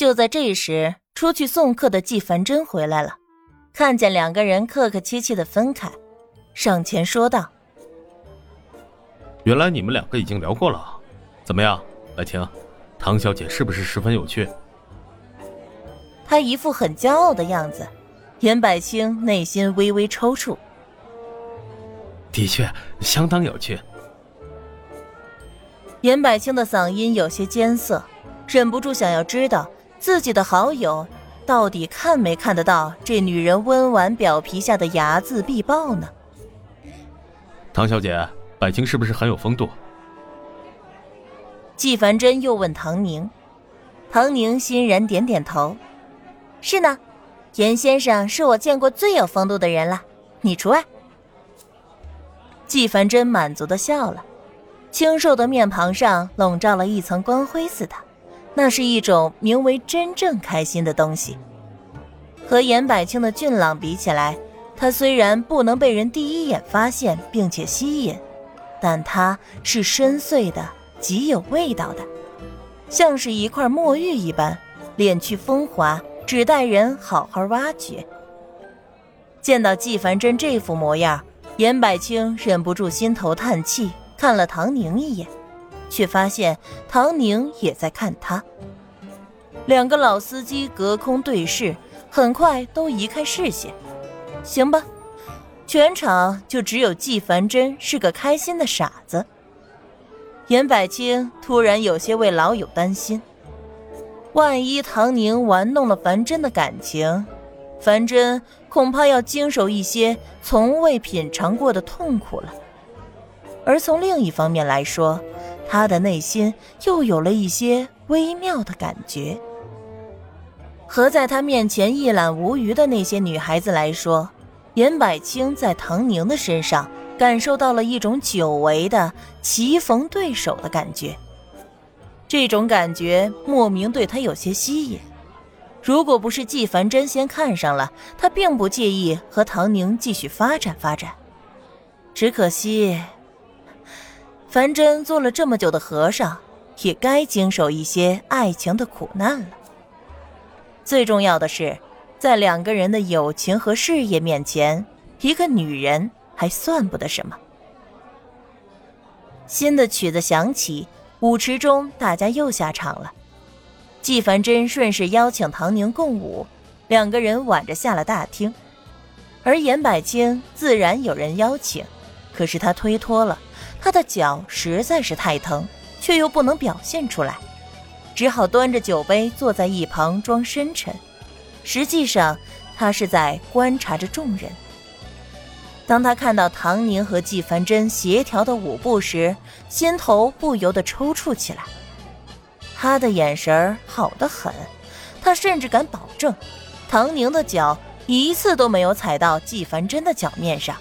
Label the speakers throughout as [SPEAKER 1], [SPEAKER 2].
[SPEAKER 1] 就在这时，出去送客的季凡真回来了，看见两个人客客气气的分开，上前说道：“
[SPEAKER 2] 原来你们两个已经聊过了，怎么样，白青，唐小姐是不是十分有趣？”
[SPEAKER 1] 他一副很骄傲的样子，严百清内心微微抽搐。
[SPEAKER 2] 的确，相当有趣。
[SPEAKER 1] 严百清的嗓音有些艰涩，忍不住想要知道自己的好友到底看没看得到这女人温婉表皮下的睚眦必报呢？
[SPEAKER 2] 唐小姐，百清是不是很有风度？
[SPEAKER 1] 纪凡真又问唐宁，唐宁欣然点点头：“是呢，严先生是我见过最有风度的人了，你除外。”纪凡真满足的笑了。清瘦的面庞上笼罩了一层光辉似的，那是一种名为真正开心的东西。和严百清的俊朗比起来，他虽然不能被人第一眼发现并且吸引，但他是深邃的，极有味道的，像是一块墨玉一般，敛去风华，只待人好好挖掘。见到纪凡真这副模样，严百清忍不住心头叹气。看了唐宁一眼，却发现唐宁也在看他。两个老司机隔空对视，很快都移开视线。行吧，全场就只有季凡真是个开心的傻子。严百清突然有些为老友担心，万一唐宁玩弄了凡真的感情，凡真恐怕要经受一些从未品尝过的痛苦了。而从另一方面来说，他的内心又有了一些微妙的感觉。和在他面前一览无余的那些女孩子来说，严百清在唐宁的身上感受到了一种久违的棋逢对手的感觉。这种感觉莫名对他有些吸引。如果不是纪凡真先看上了他，并不介意和唐宁继续发展发展。只可惜。樊真做了这么久的和尚，也该经受一些爱情的苦难了。最重要的是，在两个人的友情和事业面前，一个女人还算不得什么。新的曲子响起，舞池中大家又下场了。纪凡真顺势邀请唐宁共舞，两个人挽着下了大厅。而严百清自然有人邀请，可是他推脱了。他的脚实在是太疼，却又不能表现出来，只好端着酒杯坐在一旁装深沉。实际上，他是在观察着众人。当他看到唐宁和季凡真协调的舞步时，心头不由得抽搐起来。他的眼神好得很，他甚至敢保证，唐宁的脚一次都没有踩到季凡真的脚面上。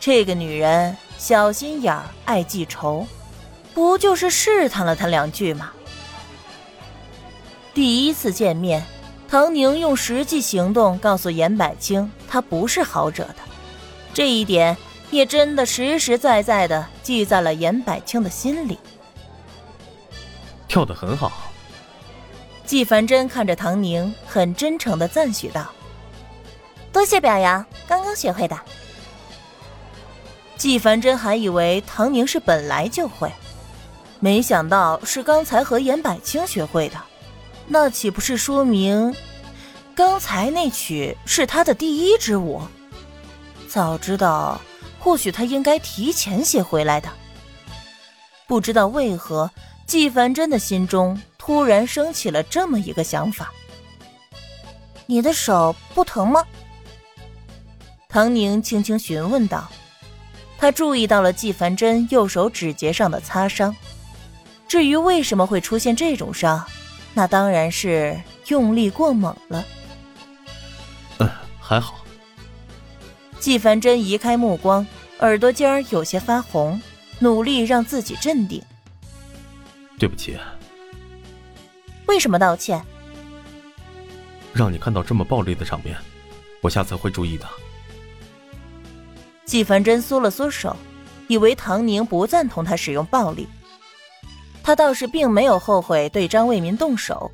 [SPEAKER 1] 这个女人。小心眼儿，爱记仇，不就是试探了他两句吗？第一次见面，唐宁用实际行动告诉严百清，他不是好惹的。这一点也真的实实在在的记在了严百清的心里。
[SPEAKER 2] 跳得很好。
[SPEAKER 1] 纪凡真看着唐宁，很真诚的赞许道：“多谢表扬，刚刚学会的。”纪凡真还以为唐宁是本来就会，没想到是刚才和严百清学会的，那岂不是说明刚才那曲是他的第一支舞？早知道，或许他应该提前学回来的。不知道为何，纪凡真的心中突然升起了这么一个想法：你的手不疼吗？唐宁轻轻询问道。他注意到了纪凡真右手指节上的擦伤，至于为什么会出现这种伤，那当然是用力过猛了。
[SPEAKER 2] 嗯，还好。
[SPEAKER 1] 纪凡真移开目光，耳朵尖儿有些发红，努力让自己镇定。
[SPEAKER 2] 对不起。
[SPEAKER 1] 为什么道歉？
[SPEAKER 2] 让你看到这么暴力的场面，我下次会注意的。
[SPEAKER 1] 季凡真缩了缩手，以为唐宁不赞同他使用暴力。他倒是并没有后悔对张卫民动手，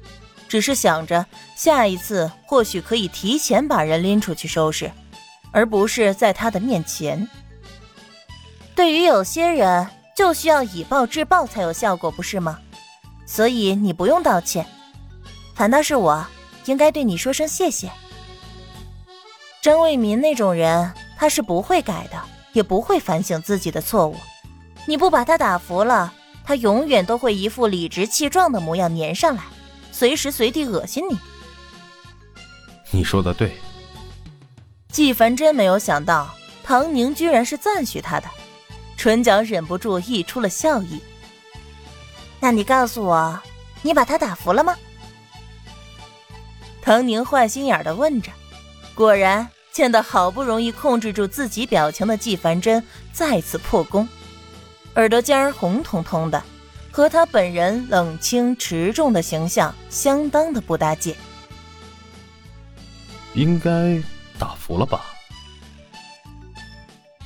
[SPEAKER 1] 只是想着下一次或许可以提前把人拎出去收拾，而不是在他的面前。对于有些人，就需要以暴制暴才有效果，不是吗？所以你不用道歉，反倒是我应该对你说声谢谢。张卫民那种人，他是不会改的，也不会反省自己的错误。你不把他打服了，他永远都会一副理直气壮的模样粘上来。随时随地恶心你，
[SPEAKER 2] 你说的对。
[SPEAKER 1] 纪凡真没有想到唐宁居然是赞许他的，唇角忍不住溢出了笑意。那你告诉我，你把他打服了吗？唐宁坏心眼的问着。果然，见到好不容易控制住自己表情的纪凡真再次破功，耳朵尖儿红彤彤的。和他本人冷清持重的形象相当的不搭界，
[SPEAKER 2] 应该打服了吧？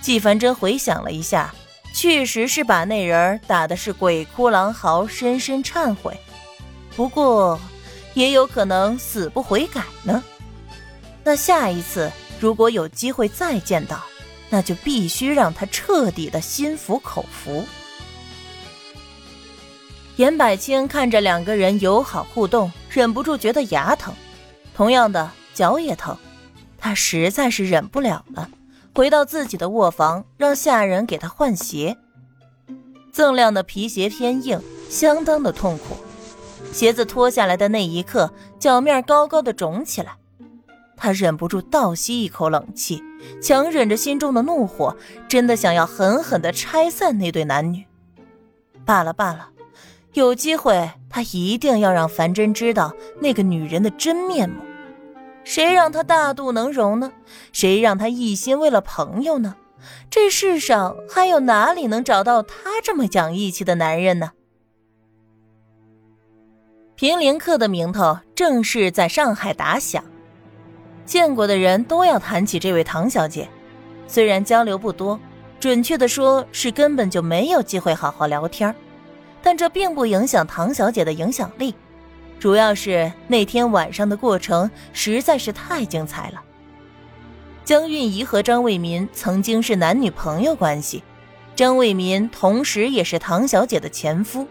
[SPEAKER 1] 纪凡真回想了一下，确实是把那人打的是鬼哭狼嚎，深深忏悔。不过，也有可能死不悔改呢。那下一次如果有机会再见到，那就必须让他彻底的心服口服。严百清看着两个人友好互动，忍不住觉得牙疼，同样的脚也疼，他实在是忍不了了，回到自己的卧房，让下人给他换鞋。锃亮的皮鞋偏硬，相当的痛苦，鞋子脱下来的那一刻，脚面高高的肿起来，他忍不住倒吸一口冷气，强忍着心中的怒火，真的想要狠狠的拆散那对男女。罢了罢了。有机会，他一定要让樊真知道那个女人的真面目。谁让他大度能容呢？谁让他一心为了朋友呢？这世上还有哪里能找到他这么讲义气的男人呢？平林客的名头正式在上海打响，见过的人都要谈起这位唐小姐。虽然交流不多，准确的说是根本就没有机会好好聊天但这并不影响唐小姐的影响力，主要是那天晚上的过程实在是太精彩了。江韵仪和张卫民曾经是男女朋友关系，张卫民同时也是唐小姐的前夫。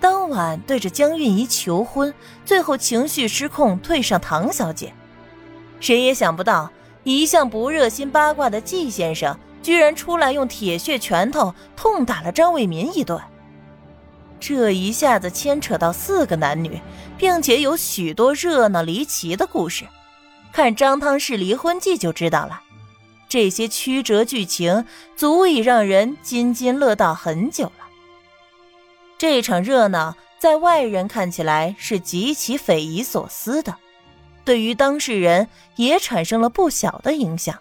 [SPEAKER 1] 当晚对着江韵仪求婚，最后情绪失控退上唐小姐，谁也想不到，一向不热心八卦的季先生居然出来用铁血拳头痛打了张卫民一顿。这一下子牵扯到四个男女，并且有许多热闹离奇的故事，看张汤氏离婚记就知道了。这些曲折剧情足以让人津津乐道很久了。这场热闹在外人看起来是极其匪夷所思的，对于当事人也产生了不小的影响。